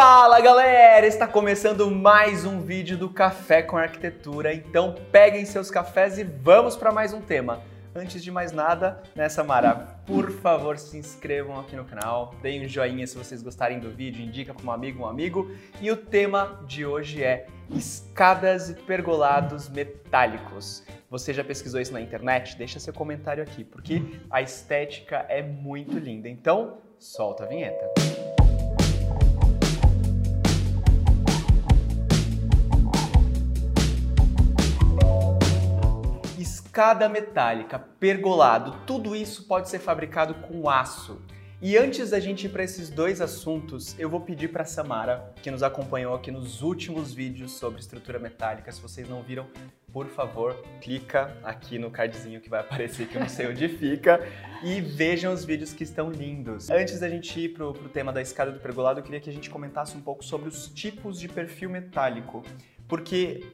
Fala galera! Está começando mais um vídeo do Café com Arquitetura, então peguem seus cafés e vamos para mais um tema. Antes de mais nada, né, Samara, por favor se inscrevam aqui no canal, deem um joinha se vocês gostarem do vídeo, indica para um amigo, um amigo. E o tema de hoje é escadas e pergolados metálicos. Você já pesquisou isso na internet? Deixa seu comentário aqui, porque a estética é muito linda. Então, solta a vinheta. Escada metálica, pergolado, tudo isso pode ser fabricado com aço. E antes da gente ir para esses dois assuntos, eu vou pedir para Samara, que nos acompanhou aqui nos últimos vídeos sobre estrutura metálica, se vocês não viram, por favor, clica aqui no cardzinho que vai aparecer, que eu não sei onde fica, e vejam os vídeos que estão lindos. Antes da gente ir pro, pro tema da escada do pergolado, eu queria que a gente comentasse um pouco sobre os tipos de perfil metálico, porque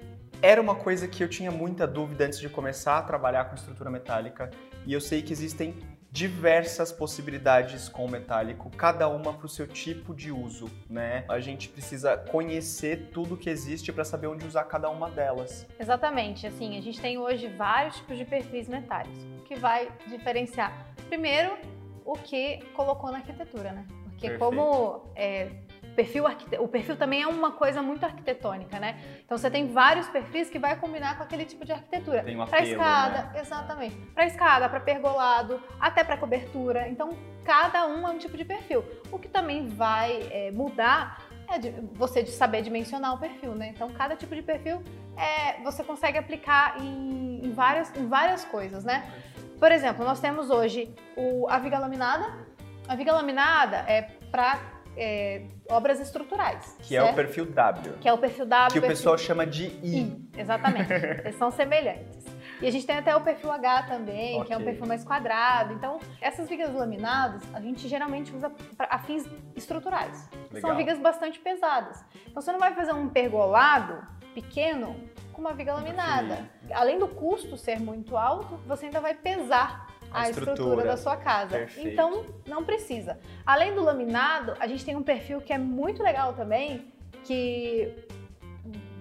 era uma coisa que eu tinha muita dúvida antes de começar a trabalhar com estrutura metálica, e eu sei que existem diversas possibilidades com o metálico, cada uma para o seu tipo de uso, né? A gente precisa conhecer tudo que existe para saber onde usar cada uma delas. Exatamente, assim, a gente tem hoje vários tipos de perfis metálicos, o que vai diferenciar. Primeiro, o que colocou na arquitetura, né? Porque Perfeito. como é, perfil o perfil também é uma coisa muito arquitetônica, né? Então você tem vários perfis que vai combinar com aquele tipo de arquitetura. Tem um Para escada, né? exatamente. Para escada, para pergolado, até para cobertura. Então cada um é um tipo de perfil. O que também vai é, mudar é de- você de saber dimensionar o perfil, né? Então cada tipo de perfil é, você consegue aplicar em, em várias, em várias coisas, né? Por exemplo, nós temos hoje o, a viga laminada. A viga laminada é para obras estruturais. Que é o certo? perfil W, Que é o perfil W. que o perfil pessoal chama de I. I. Exatamente. Eles são semelhantes. E a gente tem até o perfil H também, que é um perfil mais quadrado. Então, essas vigas laminadas, a gente geralmente usa para fins estruturais. Legal. São vigas bastante pesadas. Então, você não vai fazer um pergolado pequeno com uma viga laminada. Além do custo ser muito alto, você ainda vai pesar A a, estrutura. estrutura. da sua casa. Perfeito. Então, não precisa. Além do laminado, a gente tem um perfil que é muito legal também, que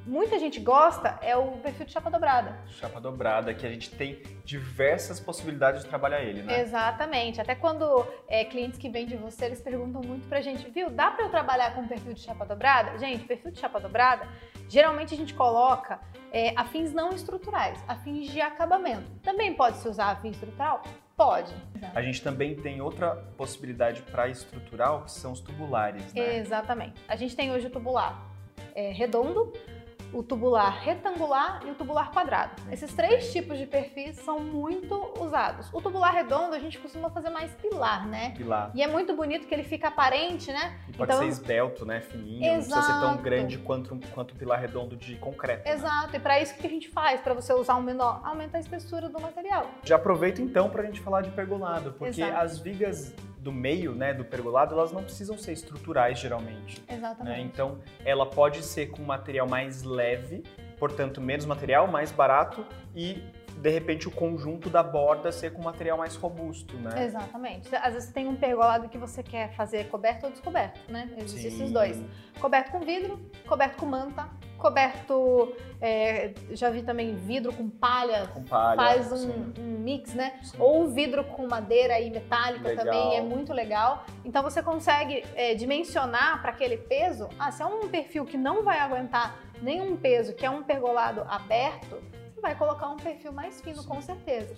muita gente gosta, é o perfil de chapa dobrada. Chapa dobrada, que a gente tem diversas possibilidades de trabalhar ele, né? Exatamente. Até quando é, clientes que vêm de você, eles perguntam muito pra gente, viu, dá pra eu trabalhar com perfil de chapa dobrada? Gente, perfil de chapa dobrada, geralmente a gente coloca é, a fins não estruturais, a fins de acabamento. Também pode se usar a fim estrutural? Pode. A gente também tem outra possibilidade para estrutural, que são os tubulares, né? Exatamente. A gente tem hoje o tubular é, redondo, o tubular retangular e o tubular quadrado. Esses três tipos de perfis são muito usados. O tubular redondo a gente costuma fazer mais pilar, né? Pilar. E é muito bonito que ele fica aparente, né? E pode Então- ser esbelto, né? Fininho. Não precisa ser tão Exato. grande quanto, quanto um pilar redondo de concreto. né? Exato. E para isso o que a gente faz? Para você usar um menor, aumenta a espessura do material. Já aproveito então para a gente falar de pergolado, porque Exato. as vigas do meio, né, do pergolado, elas não precisam ser estruturais geralmente. né? Exatamente. Então, ela pode ser com material mais leve, portanto, menos material, mais barato e de repente o conjunto da borda ser com material mais robusto, né? Exatamente. Às vezes tem um pergolado que você quer fazer coberto ou descoberto, né? Existem esses dois. Coberto com vidro, coberto com manta, coberto. é, já vi também vidro com palha. Com palha. Faz um, um mix, né? Sim. Ou vidro com madeira e metálica Legal. também, é muito legal. Então você consegue é, dimensionar para aquele peso. Ah, se é um perfil que não vai aguentar nenhum peso, que é um pergolado aberto, vai colocar um perfil mais fino, Sim. com certeza.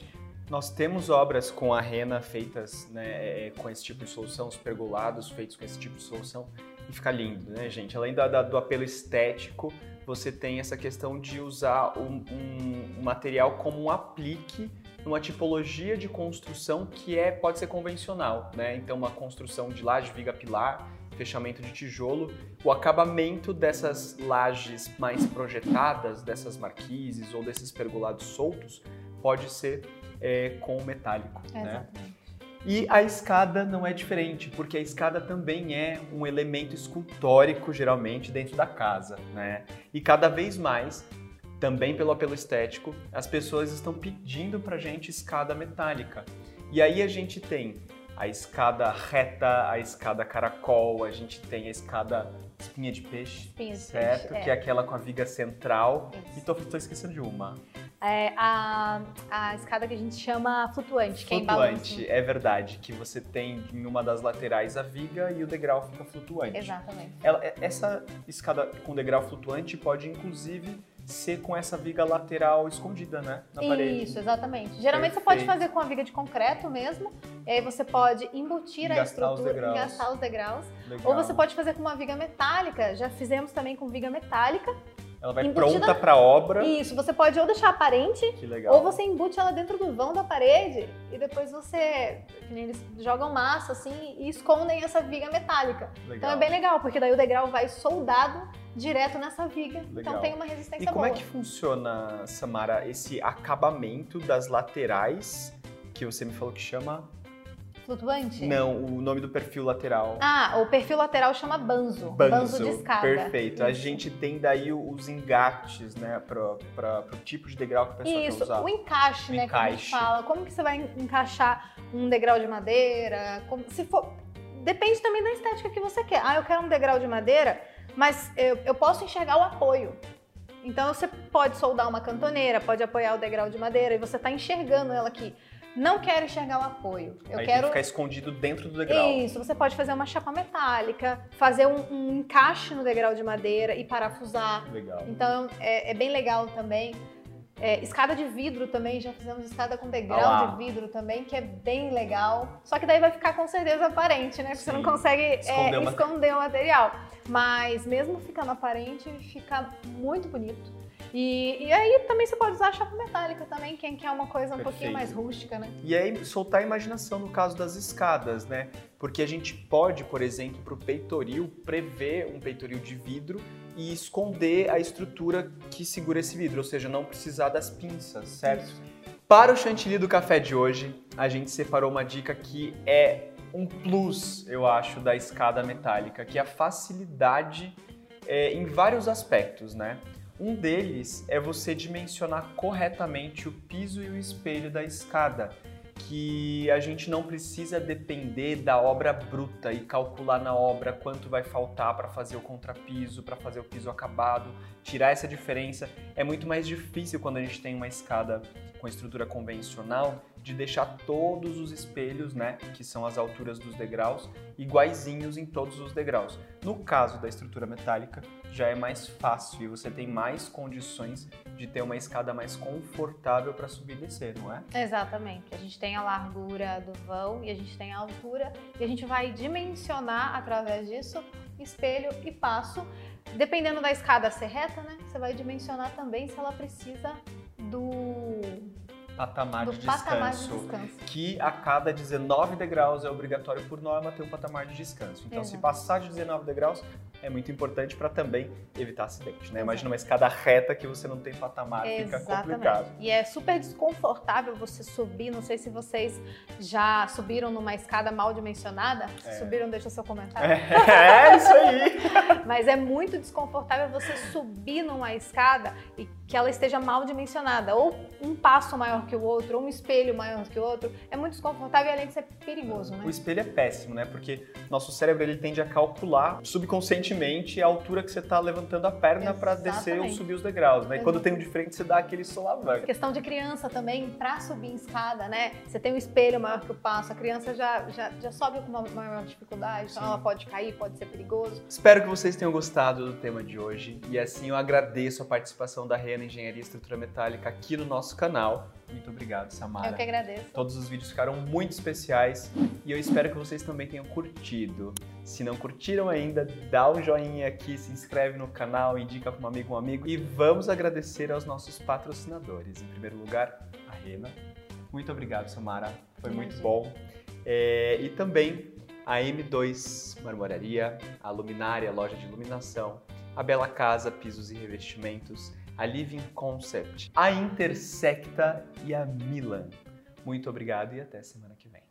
Nós temos obras com a rena feitas né, é, com esse tipo de solução, os pergolados feitos com esse tipo de solução, e fica lindo, né, gente? Além da- da- do apelo estético, você tem essa questão de usar um, um- um material como um aplique numa tipologia de construção que é pode ser convencional, né? Então, uma construção de laje, viga pilar, fechamento de tijolo, o acabamento dessas lajes mais projetadas, dessas marquises ou desses pergolados soltos, pode ser é, com metálico, né? Exatamente. E a escada não é diferente, porque a escada também é um elemento escultórico, geralmente, dentro da casa, né? E cada vez mais, também pelo apelo estético, as pessoas estão pedindo pra gente escada metálica. E aí a gente tem a escada reta, a escada caracol, a gente tem a escada espinha de peixe, Espinha de certo? peixe, é. Que é aquela com a viga central. Isso. E tô, tô esquecendo de uma. É a, a escada que a gente chama flutuante, que é em Flutuante, é verdade, que você tem em uma das laterais a viga e o degrau fica flutuante. Exatamente. Ela- é- essa escada com degrau flutuante pode, inclusive, ser com essa viga lateral escondida, né? Na parede. Isso, exatamente. Geralmente você pode Perfeito. fazer com a viga de concreto mesmo, e aí você pode embutir a estrutura, engastar os degraus. Legal. Ou você pode fazer com uma viga metálica, já fizemos também com viga metálica. Ela vai embutida- pronta pra obra. Isso, você pode ou deixar aparente, Que legal. ou você embute ela dentro do vão da parede, e depois você, que nem eles jogam massa assim, e escondem essa viga metálica. legal. Então é bem legal, porque daí o degrau vai soldado direto nessa viga. Legal. Então tem uma resistência E como boa. é que funciona, Samara, esse acabamento das laterais que você me falou que chama? Flutuante? Não, o nome do perfil lateral. Ah, o perfil lateral chama banzo. Banzo, de escada. Perfeito. A Isso. gente tem daí os engates, né, para o tipo de degrau que a pessoa Isso, quer usar. o encaixe, O né, que a gente encaixe. fala. Como que você vai encaixar um degrau de madeira? Como- se for... Depende também da estética que você quer. Ah, eu quero um degrau de madeira, mas eu, eu posso enxergar o apoio. Então você pode soldar uma cantoneira, pode apoiar o degrau de madeira e você está enxergando ela aqui. Não quero enxergar o apoio. Eu Aí tem quero que ficar escondido dentro do degrau. Isso, você pode fazer uma chapa metálica, fazer um, um encaixe no degrau de madeira e parafusar. Legal. Então é, é bem legal também. É, escada de vidro também, já fizemos escada com degrau de vidro também, que é bem legal. Só que daí vai ficar com certeza aparente, né? Porque você não Sim. consegue é, Esconder o esconder, o material. Mas mesmo ficando aparente, fica muito bonito. E, e aí também você pode usar a chapa metálica também, quem quer uma coisa um pouquinho Perfeito. mais rústica, né? E aí soltar a imaginação no caso das escadas, né? Porque a gente pode, por exemplo, para o peitoril, prever um peitoril de vidro e esconder a estrutura que segura esse vidro, ou seja, não precisar das pinças, certo? Para o chantilly do café de hoje, a gente separou uma dica que é um plus, eu acho, da escada metálica, que é a facilidade é, em vários aspectos, né? Um deles é você dimensionar corretamente o piso e o espelho da escada, que a gente não precisa depender da obra bruta e calcular na obra quanto vai faltar para fazer o contrapiso, para fazer o piso acabado, tirar essa diferença. É muito mais difícil quando a gente tem uma escada com estrutura convencional de deixar todos os espelhos, né, que são as alturas dos degraus, iguaizinhos em todos os degraus. No caso da estrutura metálica, já é mais fácil e você tem mais condições de ter uma escada mais confortável para subir e descer, não é? Exatamente. A gente tem a largura do vão e a gente tem a altura e a gente vai dimensionar através disso espelho e passo. Dependendo da escada ser reta, né? Você vai dimensionar também se ela precisa do, Patamar do de patamar de descanso. descanso. Que a cada 19 degraus é obrigatório por norma ter um patamar de descanso. Então, se Exato. passar de 19 degraus, é muito importante para também evitar acidente, né? Exato. Imagina uma escada reta que você não tem patamar, fica complicado. E é super desconfortável você subir. Não sei se vocês já subiram numa escada mal dimensionada. Se É. subiram, deixa seu comentário. É isso aí! Mas é muito desconfortável você subir numa escada e que ela esteja mal dimensionada, ou um passo maior que o outro, ou um espelho maior que o outro. É muito desconfortável e além de ser perigoso, né? O espelho é péssimo, né? Porque nosso cérebro ele tende a calcular subconscientemente a altura que você está levantando a perna para descer ou subir os degraus, né? E quando tem um de frente, você dá aquele solavanco. Questão de criança também, pra subir em escada, né? Você tem um espelho maior que o passo, a criança já, já, já sobe com uma maior dificuldade, então ela pode cair, pode ser perigoso. Espero que vocês tenham gostado do tema de hoje e assim eu agradeço a participação da Rena Engenharia e Estrutura Metálica aqui no nosso canal. Muito obrigado, Samara. Eu que agradeço. Todos os vídeos ficaram muito especiais e eu espero que vocês também tenham curtido. Se não curtiram ainda, dá um joinha aqui, se inscreve no canal, indica para um amigo um amigo e vamos agradecer aos nossos patrocinadores. Em primeiro lugar, a Rena. Muito obrigado, Samara. Foi muito bom. É, e também a M2 Marmoraria, a Luminária, loja de iluminação, a Bela Casa, pisos e revestimentos, a Living Concept, a Intersecta e a Milan. Muito obrigado e até semana que vem.